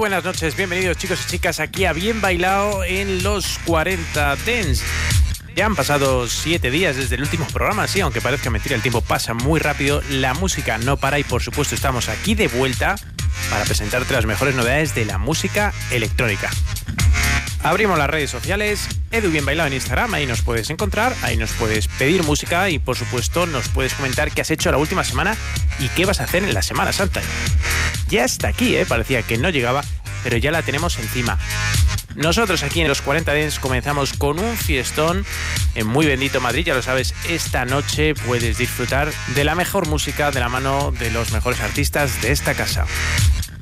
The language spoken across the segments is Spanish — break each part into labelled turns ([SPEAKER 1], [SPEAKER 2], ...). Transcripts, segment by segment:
[SPEAKER 1] Buenas noches, bienvenidos chicos y chicas aquí a Bien Bailado en los 40 Dens. Ya han pasado siete días desde el último programa, sí, aunque parezca mentira, el tiempo pasa muy rápido, la música no para y por supuesto estamos aquí de vuelta para presentarte las mejores novedades de la música electrónica. Abrimos las redes sociales, Edu Bien Bailado en Instagram, ahí nos puedes encontrar, ahí nos puedes pedir música y por supuesto nos puedes comentar qué has hecho la última semana y qué vas a hacer en la Semana Santa. Ya está aquí, ¿eh? parecía que no llegaba, pero ya la tenemos encima. Nosotros aquí en los 40 Dents comenzamos con un fiestón en muy bendito Madrid, ya lo sabes, esta noche puedes disfrutar de la mejor música de la mano de los mejores artistas de esta casa.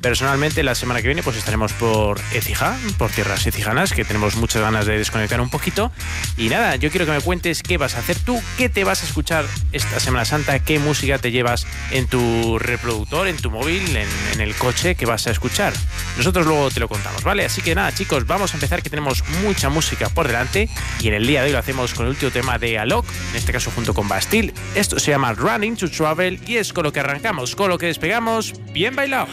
[SPEAKER 1] Personalmente, la semana que viene, pues estaremos por Ecija, por tierras ecijanas, que tenemos muchas ganas de desconectar un poquito. Y nada, yo quiero que me cuentes qué vas a hacer tú, qué te vas a escuchar esta Semana Santa, qué música te llevas en tu reproductor, en tu móvil, en, el coche que vas a escuchar. Nosotros luego te lo contamos, ¿vale? Así que nada, chicos, vamos a empezar que tenemos mucha música por delante y en el día de hoy lo hacemos con el último tema de Alok, en este caso junto con Bastille. Esto se llama Running to Travel y es con lo que arrancamos, con lo que despegamos. Bien bailado.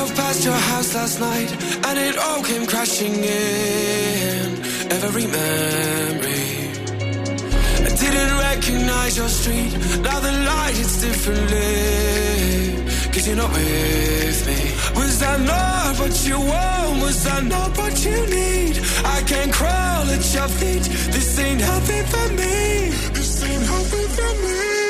[SPEAKER 2] I drove past your house last night and it all came crashing in. Every memory. I didn't recognize your street. Now the light hits differently. Cause you're not with me. Was that not what you want? Was that not what you need? I can't crawl at your feet. This ain't healthy for me. This ain't healthy for me.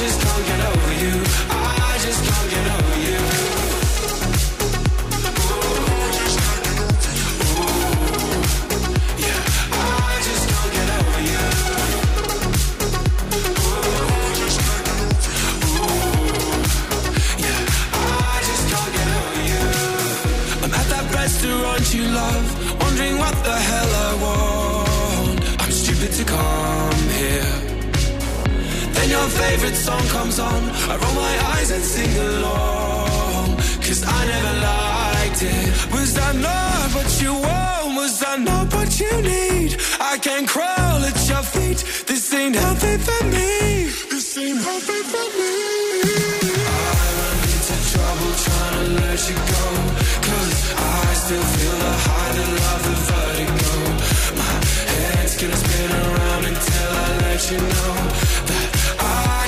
[SPEAKER 2] just can't get over you. I just can't get over you. Restaurant you love, wondering what the hell I want. I'm stupid to call your favorite song comes on. I roll my eyes and sing along. Cause I never liked it. Was that not what you want? Was that not what you need? I can crawl at your feet. This ain't healthy for me. This ain't healthy for me. I run into trouble trying let you go. Cause I still feel the high, the love, the vertigo. My head's gonna spin around until I let you know that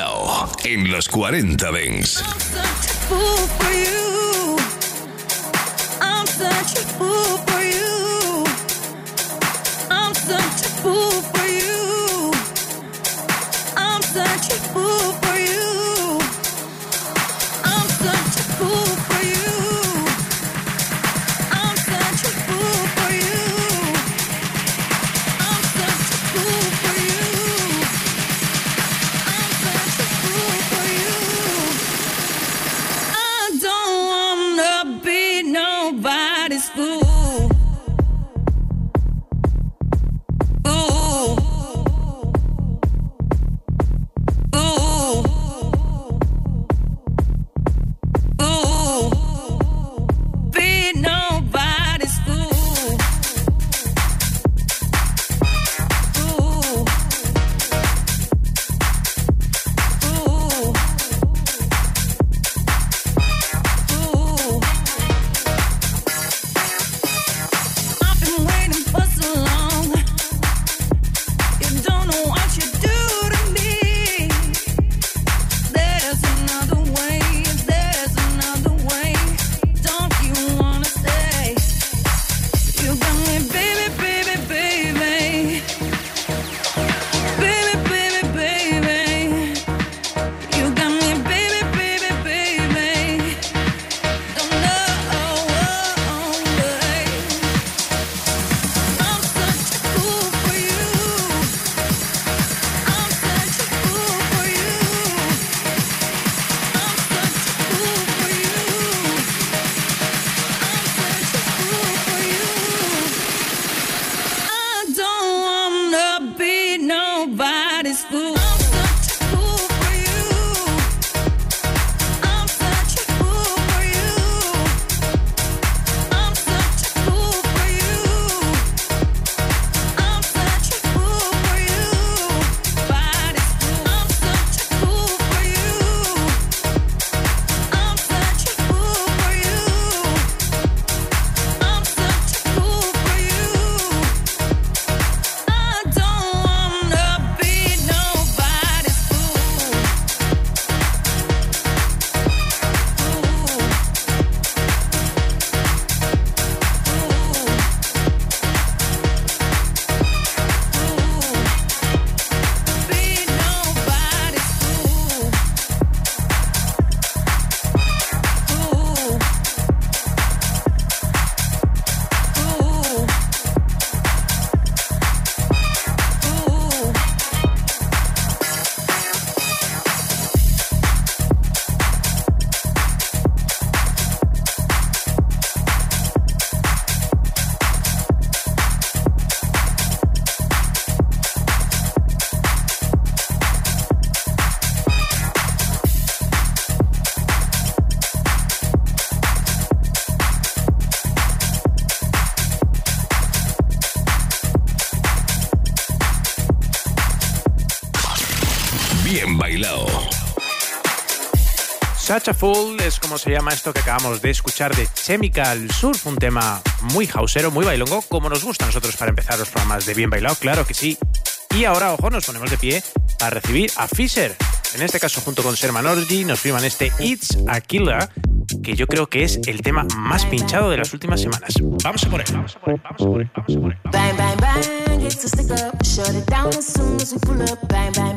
[SPEAKER 3] Bailao en los 40 Dents.
[SPEAKER 4] school Full es como se llama esto que acabamos de escuchar de Chemical Surf, un tema muy hausero, muy bailongo, como nos gusta a nosotros para empezar los programas de Bien Bailado, claro que sí. Y ahora, ojo, nos ponemos de pie para recibir a Fisher. En este caso, junto con Sherman Orgy, nos firman este It's a Killer, que yo creo que es el tema más pinchado de las últimas semanas. Vamos a por él, vamos a por él, vamos a por él, vamos a por él. Bang, bang, bang, it's a stick up, shut it down as soon as we pull up, bang, bang.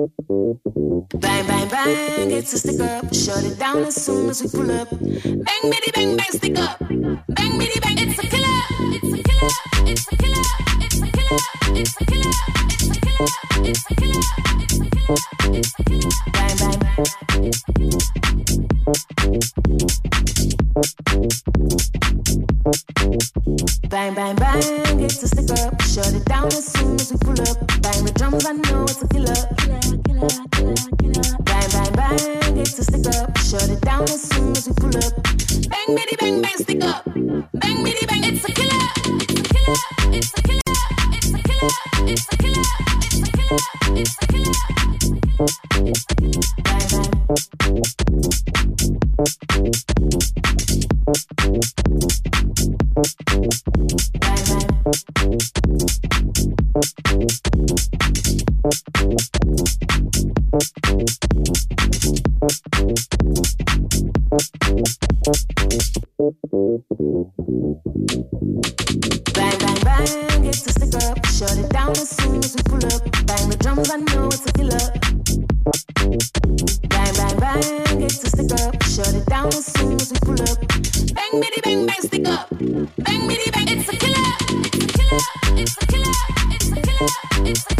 [SPEAKER 4] Bang, bang, bang, it's a stick up. Shut it down as soon as we pull up. Bang, bitty, bang, bang, stick up. Bang, bitty, bang, it's a killer. It's a killer. It's a killer. It's a killer. It's a killer. It's a killer. It's a killer. It's a killer. Bang, bang. Bang, bang, bang, it's a stick up. Shut it down as soon as we pull up. Bang the drums, I know it's a killer. killer, killer, killer bang, bang, bang, it's a stick up. Shut it down as soon as we pull up. Bang, biddy, bang, bang, stick up. Bang, biddy, bang, it's a killer. It's a killer, it's a killer, it's a killer, it's a killer, it's a killer,
[SPEAKER 5] it's a killer. Bang, bang. Bitty, bang, bang, stick up. Bang, bang. It's a killer. It's a killer. It's a killer. It's a killer.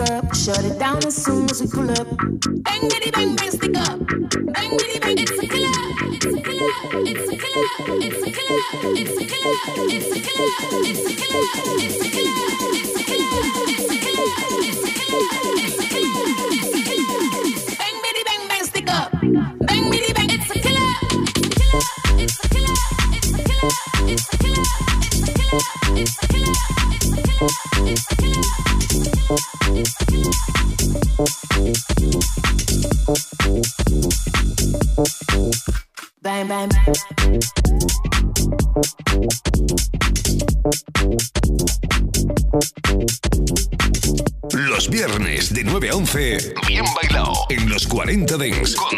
[SPEAKER 5] up. Shut it down as soon as we pull up. Bang, bitty, bang, bang, stick up. Bang, bitty, bang, it's a killer. It's a killer. It's a killer. It's a killer. It's a killer. It's a killer. It's a killer. It's a killer. It's a killer. It's a killer. It's a killer. It's a killer. It's a killer. Bang, bitty, bang, bang, stick up. Bang, bitty, bang, It's a killer. It's a killer. It's a killer. it's a killer. It's a killer.
[SPEAKER 6] Los viernes de 9 a 11, bien bailado en los 40 Dents con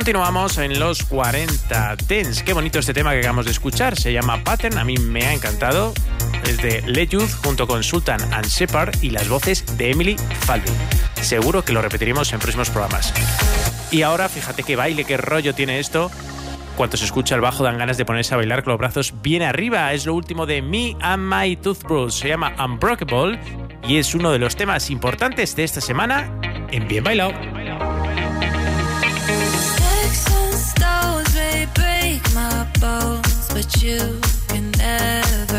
[SPEAKER 6] Continuamos en los 40 Dents. Qué bonito este tema que acabamos de escuchar. Se llama Pattern. A mí me ha encantado. Es de Le Youth junto con Sultan and Shepard y las voces de Emily Falvey. Seguro que lo repetiremos en próximos programas. Y ahora, fíjate qué baile, qué rollo tiene esto. Cuando se escucha el bajo dan ganas de ponerse a bailar con los brazos bien arriba. Es lo último de Me and My Toothbrush. Se llama Unbreakable y es uno de los temas importantes de esta semana en Bien Bailado. bones, but you can never.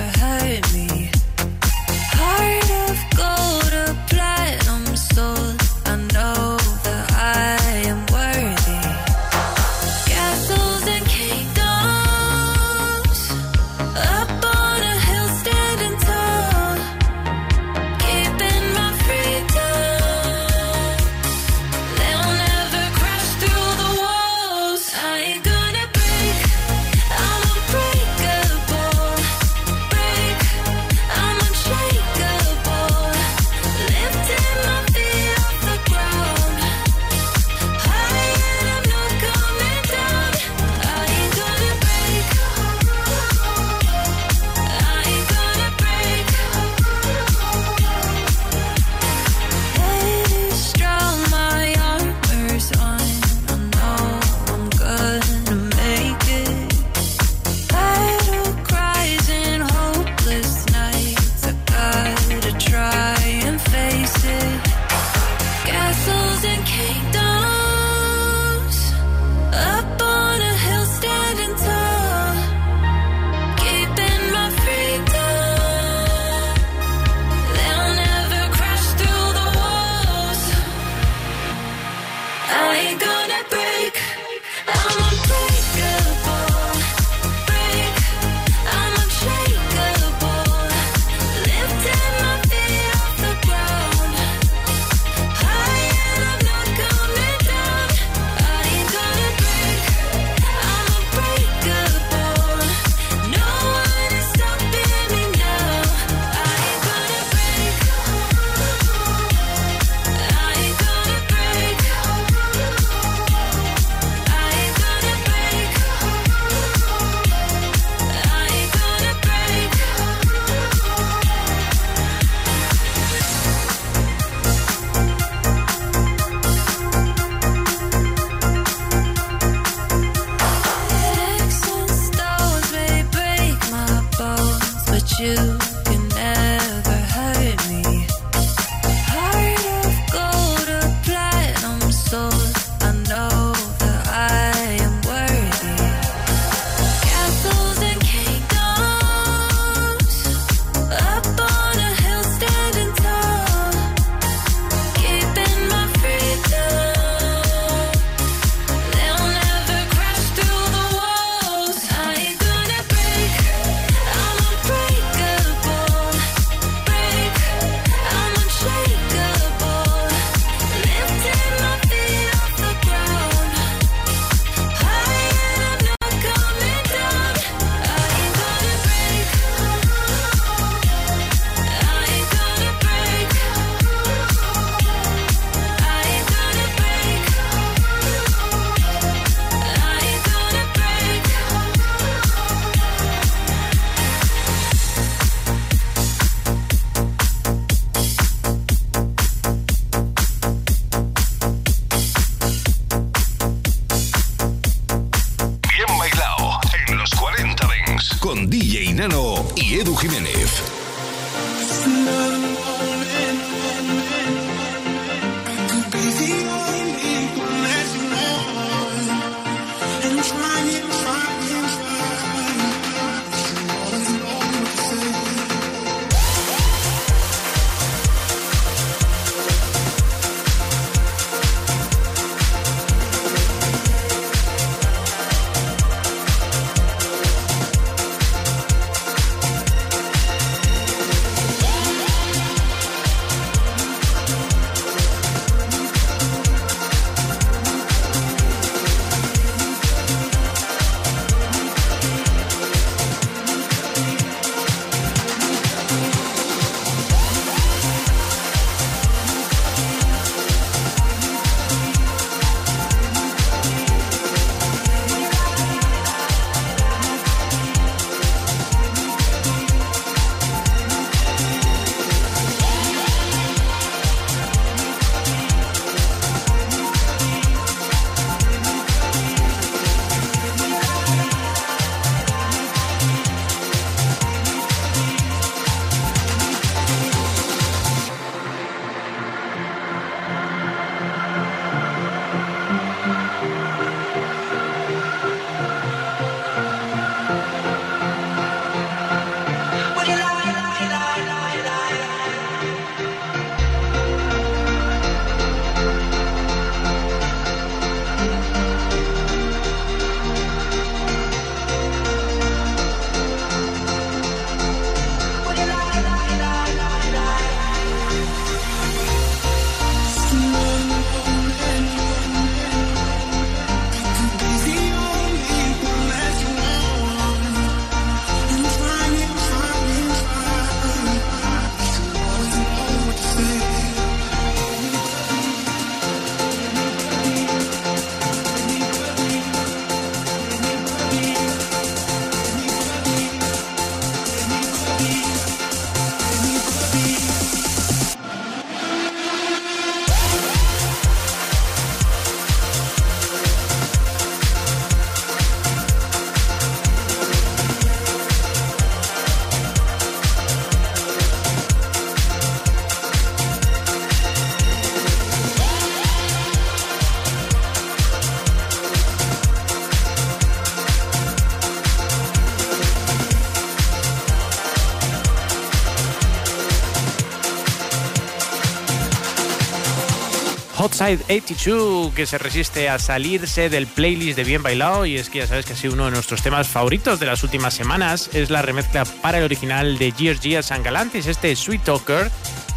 [SPEAKER 1] Hotside 82 que se resiste a salirse del playlist de Bien Bailado y es que ya sabes que ha sido uno de nuestros temas favoritos de las últimas semanas. Es la remezcla para el original de Georgia San Galantis, este Sweet Talker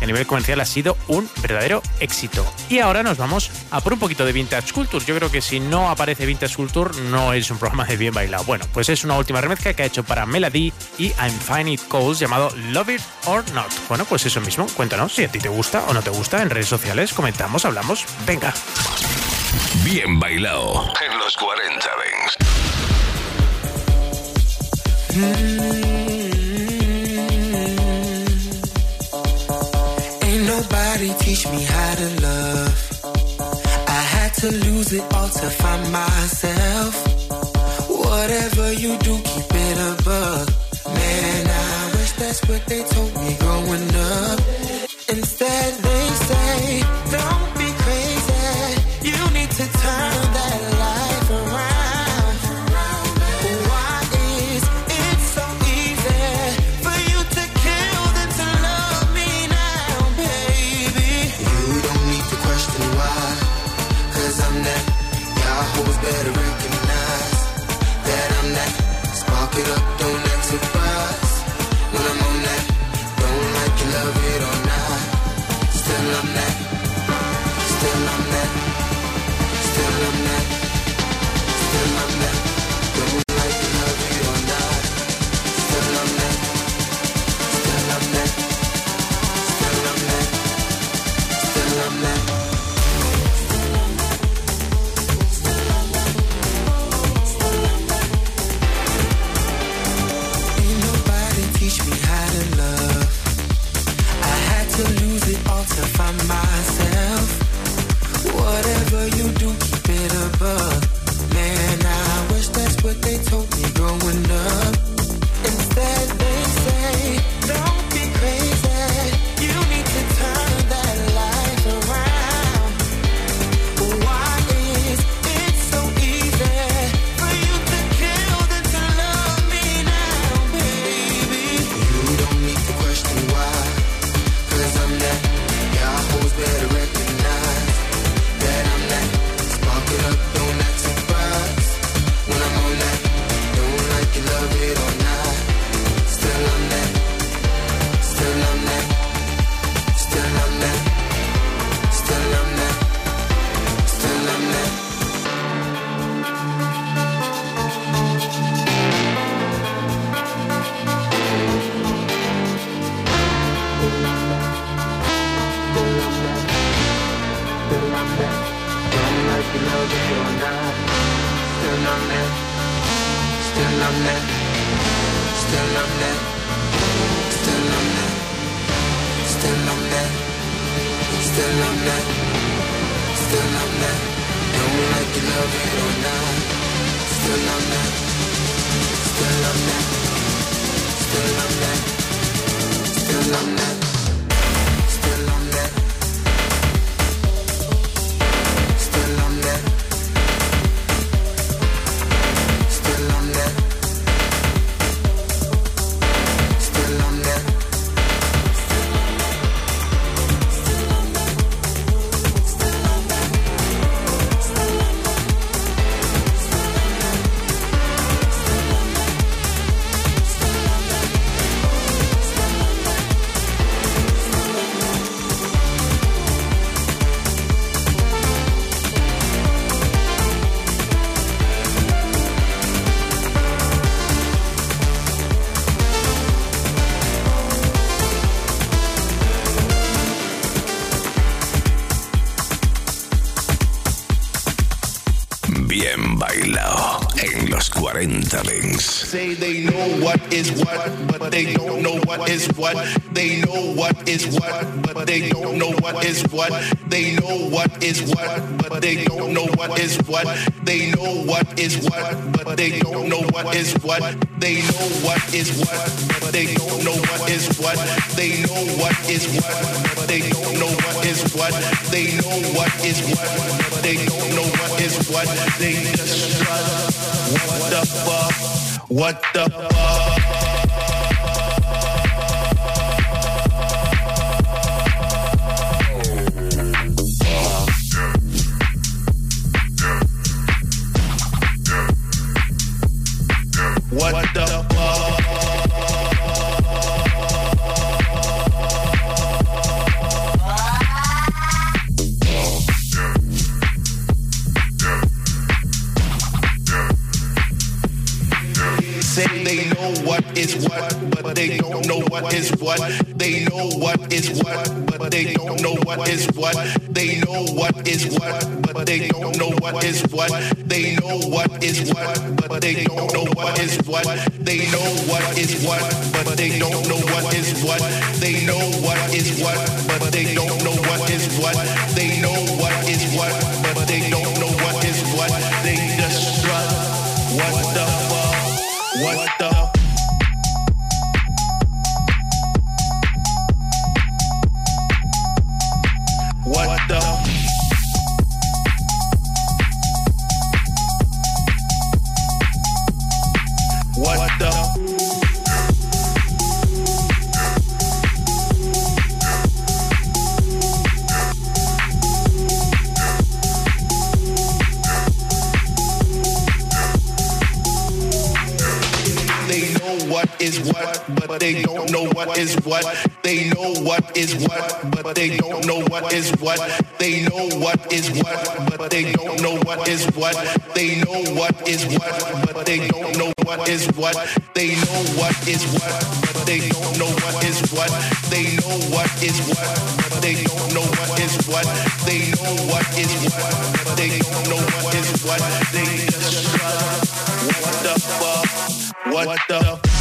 [SPEAKER 1] a nivel comercial ha sido un verdadero éxito. Y ahora nos vamos a por un poquito de Vintage Culture. Yo creo que si no aparece Vintage Culture no es un programa de bien bailado. Bueno, pues es una última remezcla que ha hecho para Melody y I'm Fine It Calls llamado Love It or Not. Bueno, pues eso mismo. Cuéntanos si a ti te gusta o no te gusta en redes sociales. Comentamos, hablamos. Venga.
[SPEAKER 7] Bien bailado en los 40
[SPEAKER 8] Vengs. Nobody teach me how to love. I had to lose it all to find myself. Whatever you do, keep it above. Man, I wish that's what they told me growing up.
[SPEAKER 7] Say they know what is what, but they don't know what is what. They know what is what, but they don't know what is what. They know what is what, but they don't know what is what. They know what is what, but they don't know what is what. They know what is what, but they don't know what is what. They know what is what, but they don't know what is what. They know what is what, but they don't know what is what. They just trust. What the fuck? What the fuck? What? They don't know what is what. They know what is what, but they don't know what is what. They know what is what, but they don't know what is what. They know what is what, but they don't know what is what. They know what is what, but they don't know what is what. They know what is what, but they don't know what is what. They know what is what, but they don't know is what, but they don't know what is what. They know what is what, but they don't know what is what. They know what is what, but they don't know what is what. They know what is what, but they don't know what is what. They know what is what, but they don't know what is what. They know what is what, but they don't know what is what. They know what is what, but they don't know what is what. They just What the fuck? What the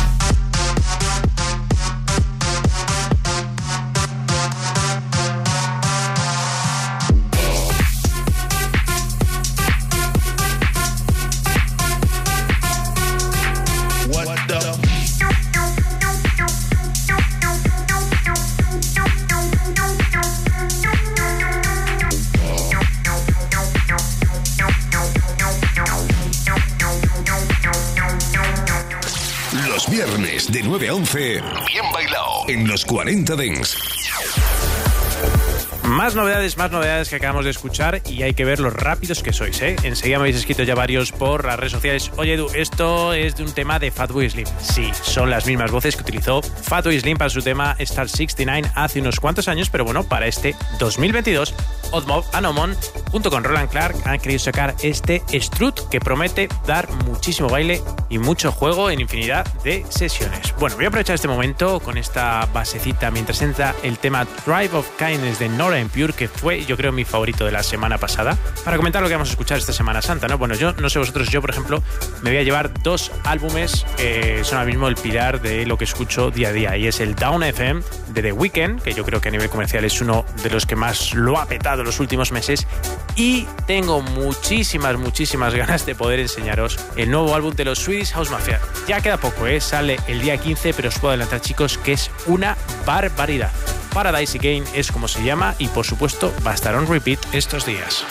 [SPEAKER 3] de 9 a 11, bien bailado en los 40 Dents.
[SPEAKER 1] Más novedades, más novedades que acabamos de escuchar y hay que ver lo rápidos que sois, ¿eh? Enseguida me habéis escrito ya varios por las redes sociales. Oye, Edu, esto es de un tema de Fatboy Slim. Sí, son las mismas voces que utilizó Fatboy Slim para su tema Star 69 hace unos cuantos años, pero bueno, para este 2022, Oddmob Anomon, junto con Roland Clark, han querido sacar este Strut que promete dar muchísimo baile y mucho juego en infinidad de sesiones. Bueno, voy a aprovechar este momento con esta basecita mientras entra el tema Drive of Kindness de Nora en Pure, que fue yo creo mi favorito de la semana pasada, para comentar lo que vamos a escuchar esta Semana Santa, ¿no? Bueno, yo no sé vosotros, yo por ejemplo me voy a llevar dos álbumes que son ahora mismo el pilar de lo que escucho día a día y es el Down FM de The Weeknd, que yo creo que a nivel comercial es uno de los que más lo ha petado los últimos meses y tengo muchísimas, muchísimas ganas de poder enseñaros el nuevo álbum de los Swedish House Mafia. Ya queda poco, ¿eh? sale el día 15, pero os puedo adelantar chicos que es una barbaridad. Paradise Again es como se llama y por supuesto va a on repeat estos días.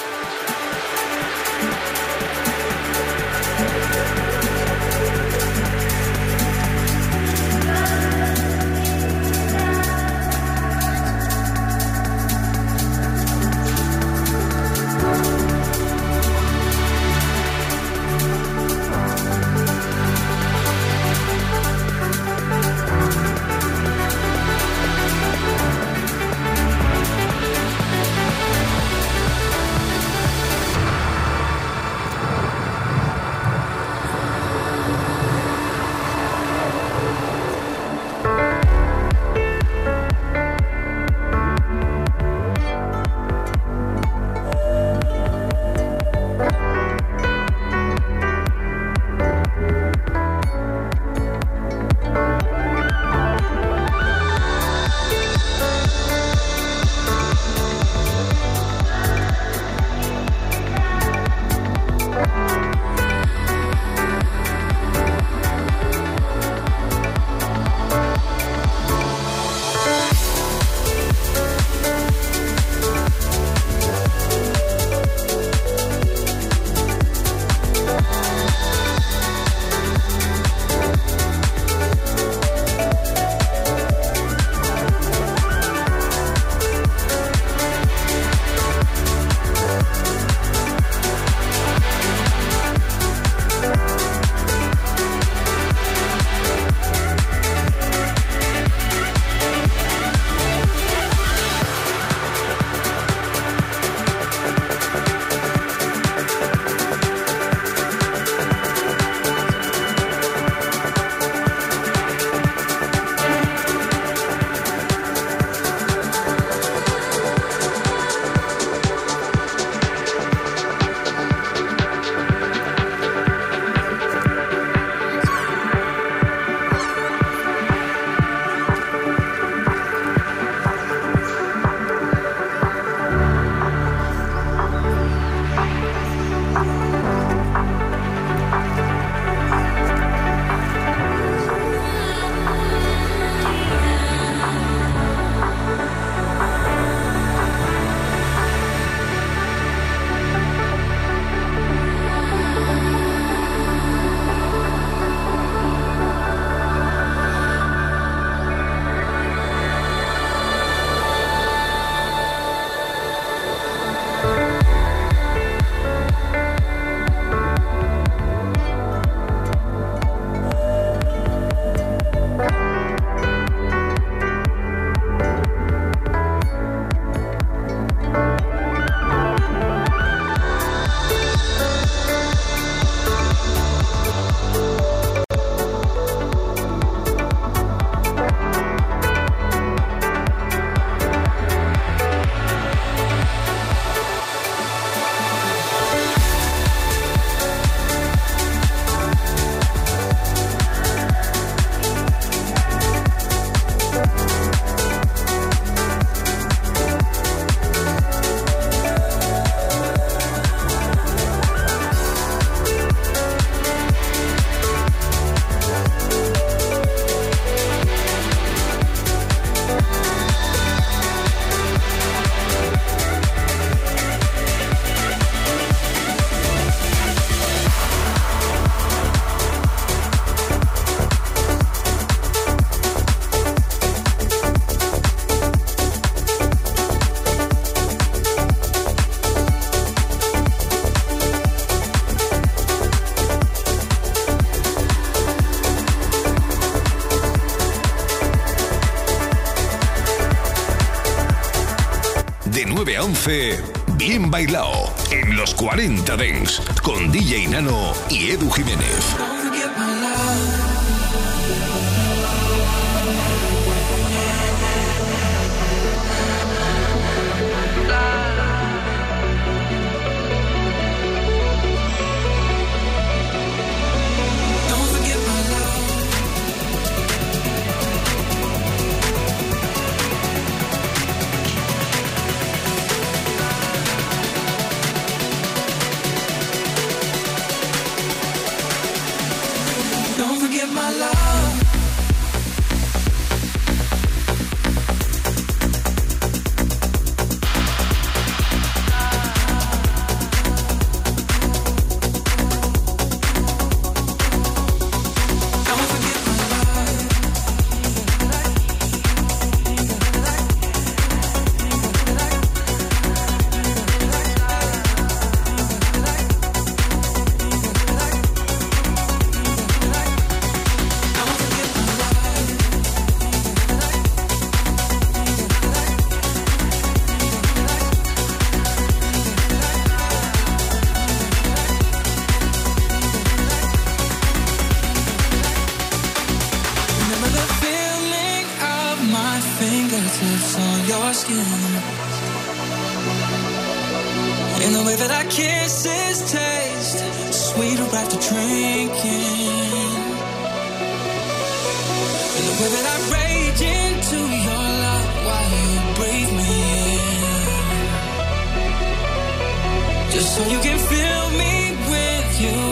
[SPEAKER 9] Con
[SPEAKER 2] DJ Nano y Edu Jiménez. fingertips on your skin. In the way that our kisses taste, sweeter after drinking. In the way that I rage into your love while you breathe me in. Just so you can fill me with you.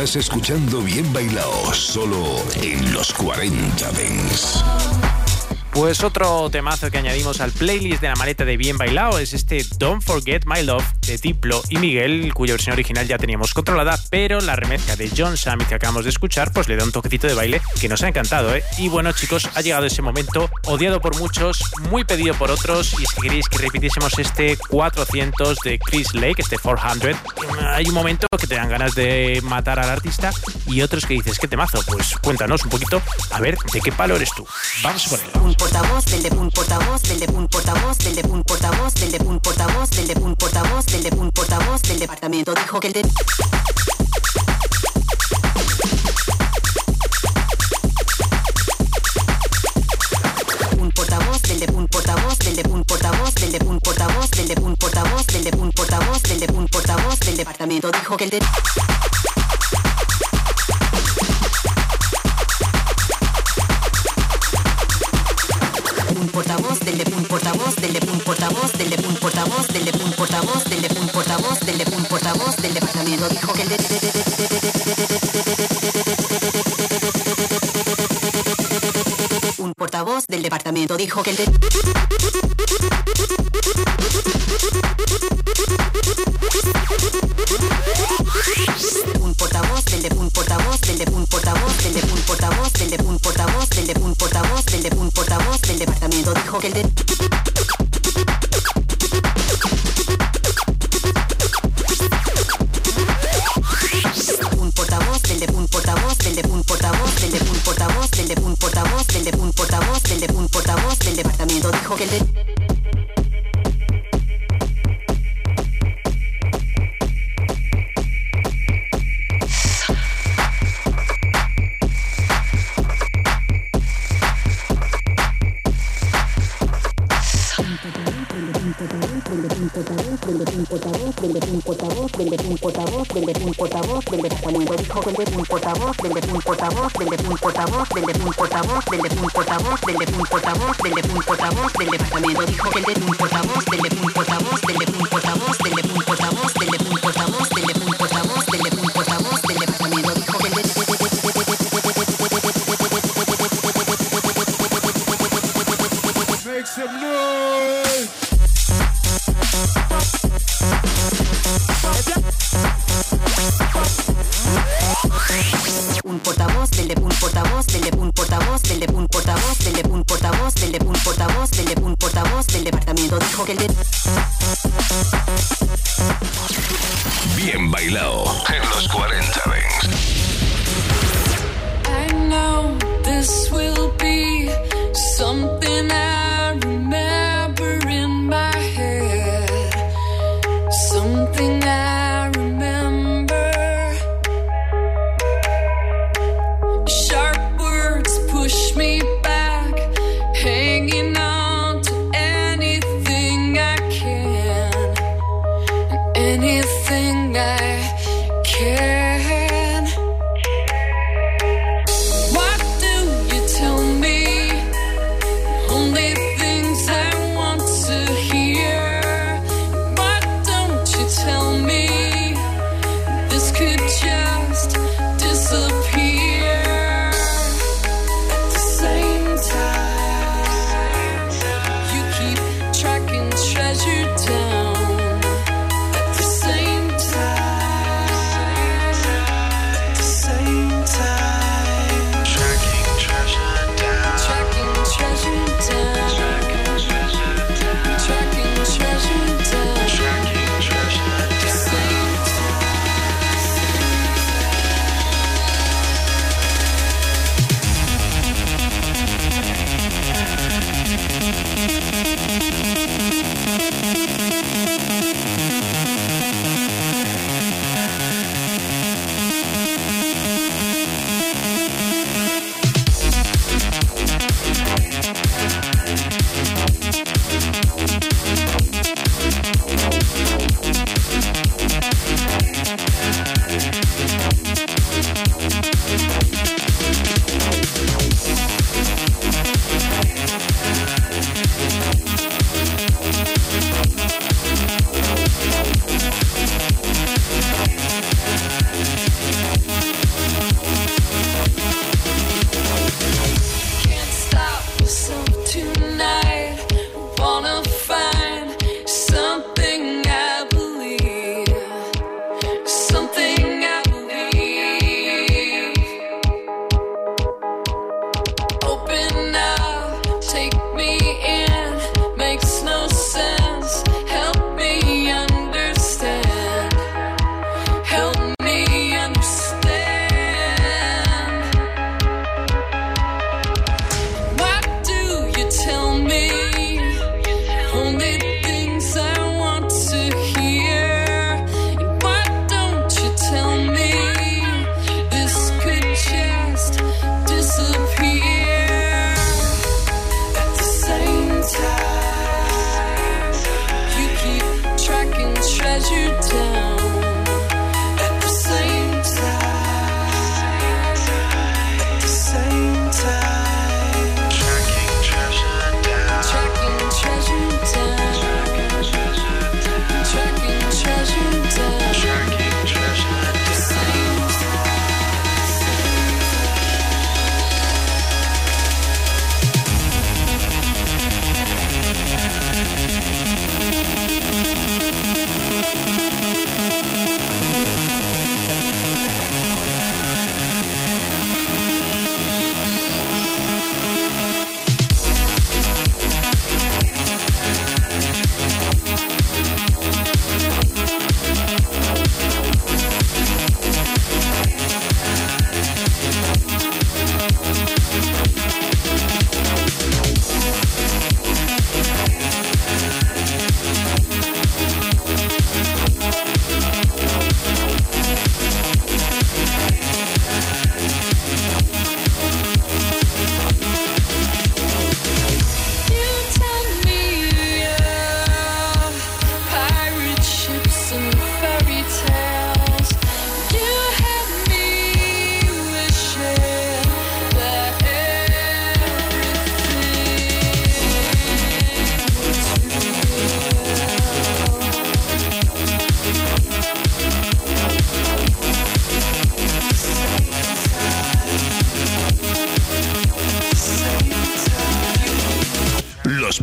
[SPEAKER 2] Estás escuchando Bien Bailado, solo en los 40 Dents.
[SPEAKER 1] Pues otro temazo que añadimos al playlist de la maleta de Bien Bailado es este Don't Forget My Love de Diplo y Miguel, cuya versión original ya teníamos controlada, pero la remezcla de John Summit que acabamos de escuchar, pues le da un toquecito de baile que nos ha encantado, ¿eh? Y bueno, chicos, ha llegado ese momento, odiado por muchos, muy pedido por otros, y si queréis que repitiésemos este 400 de Chris Lake, este 400, hay un momento que te dan ganas de matar al artista y otros que dices, ¿qué temazo? Pues cuéntanos un poquito, a ver, ¿de qué palo eres tú? Vamos
[SPEAKER 9] portavoz, del de un portavoz del departamento dijo que el de... Un portavoz del de un portavoz del de un portavoz del de un portavoz del de un portavoz del de un portavoz del de un portavoz del departamento dijo que el de... un portavoz del de un portavoz del de un portavoz del de un portavoz Un portavoz del departamento dijo que el... Un portavoz del de un portavoz del de un portavoz del de un portavoz del de un portavoz del de un portavoz del de un portavoz del departamento dijo que el de de un portavoz, del de un portavoz, del de un portavoz, del de un portavoz, del de un portavoz del departamento dijo que el de un portavoz, vende un portavoz, vende un portavoz, vende un portavoz, vende un portavoz, vende un portavoz, vende un portavoz del departamento dijo vende un portavoz, vende un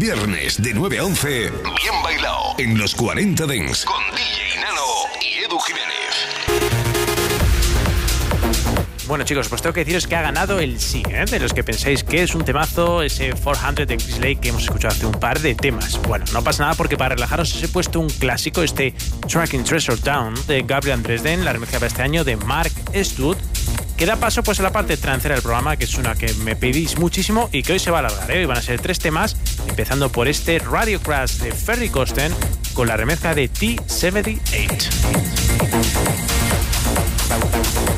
[SPEAKER 3] viernes de 9 a 11, bien bailado en los 40 Dents con DJ Nano y Edu Jiménez.
[SPEAKER 1] Bueno chicos, pues tengo que deciros que ha ganado el sí, ¿eh? de los que pensáis que es un temazo, ese 400 de Lake que hemos escuchado hace un par de temas. Bueno, no pasa nada porque para relajaros os he puesto un clásico, este Tracking Treasure Down de Gabriel Dresden, la remezcla para este año de Mark Eastwood, que da paso pues a la parte trancera del programa, que es una que me pedís muchísimo y que hoy se va a alargar, ¿eh? Hoy van a ser tres temas, empezando por este Radio Crash de Ferry Corsten con la remezcla de T78.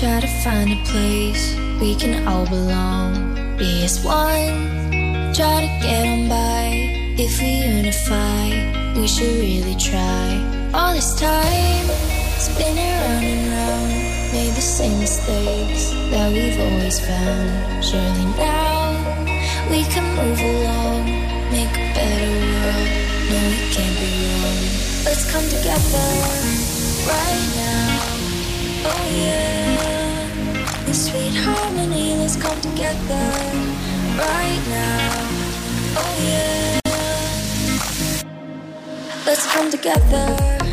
[SPEAKER 6] Try to find a place we can all belong. Be as one. Try to get on by. If we unify, we should really try. All this time, spinning round and round. Made the same mistakes that we've always found. Surely now we can move along, make a better world. No, it can't be wrong. Let's come together right now. Oh yeah, in sweet harmony, let's come together right now. Oh yeah, let's come together.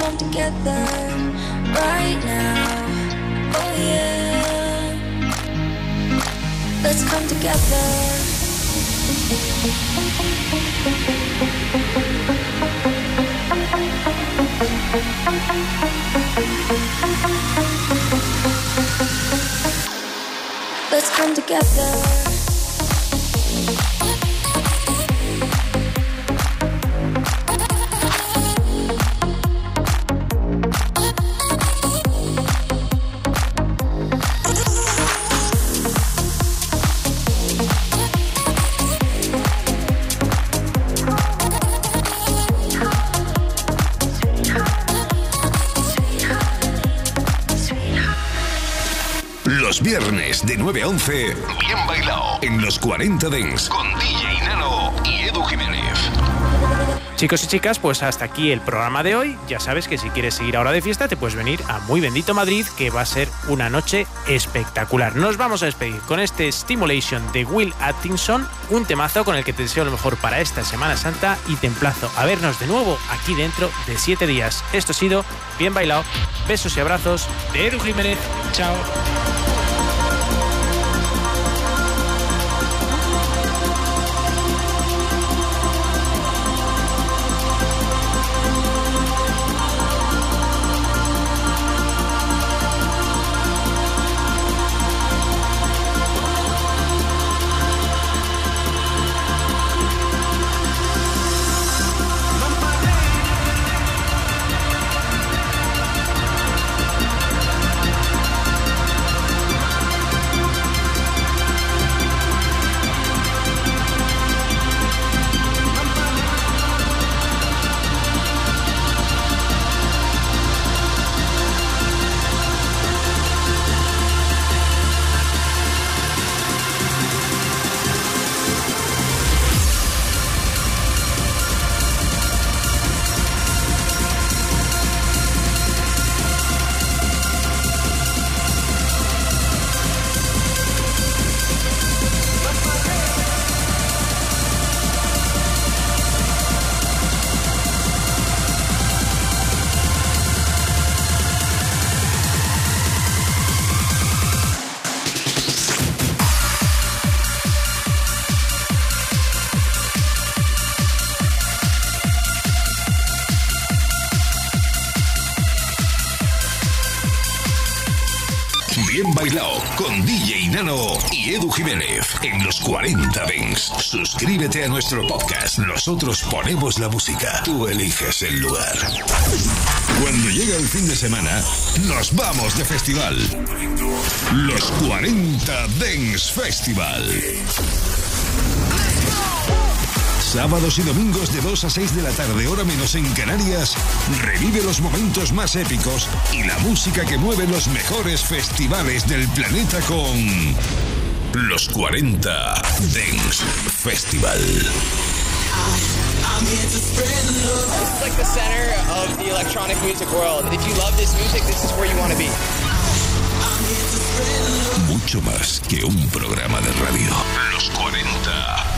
[SPEAKER 6] Come together right now. Oh yeah, let's come together. Let's come together.
[SPEAKER 3] De 9 a 11, bien bailado en los 40 Dents con DJ Nano y Edu Jiménez.
[SPEAKER 1] Chicos y chicas, pues hasta aquí el programa de hoy. Ya sabes que si quieres seguir ahora de fiesta, te puedes venir a Muy Bendito Madrid, que va a ser una noche espectacular. Nos vamos a despedir con este Stimulation de Will Atkinson, un temazo con el que te deseo lo mejor para esta Semana Santa y te emplazo a vernos de nuevo aquí dentro de 7 días. Esto ha sido Bien Bailado. Besos y abrazos de Edu Jiménez. Chao.
[SPEAKER 3] 40 Dents. Suscríbete a nuestro podcast. Nosotros ponemos la música. Tú eliges el lugar. Cuando llega el fin de semana, nos vamos de festival. Los 40 Dents Festival. Sábados y domingos de 2 a 6 de la tarde, hora menos en Canarias, revive los momentos más épicos y la música que mueve los mejores festivales del planeta con los 40 Dance Festival.
[SPEAKER 10] It's like the center of the electronic music world. If you love this music, this is where you want to be.
[SPEAKER 3] Mucho más que un programa de radio. Los 40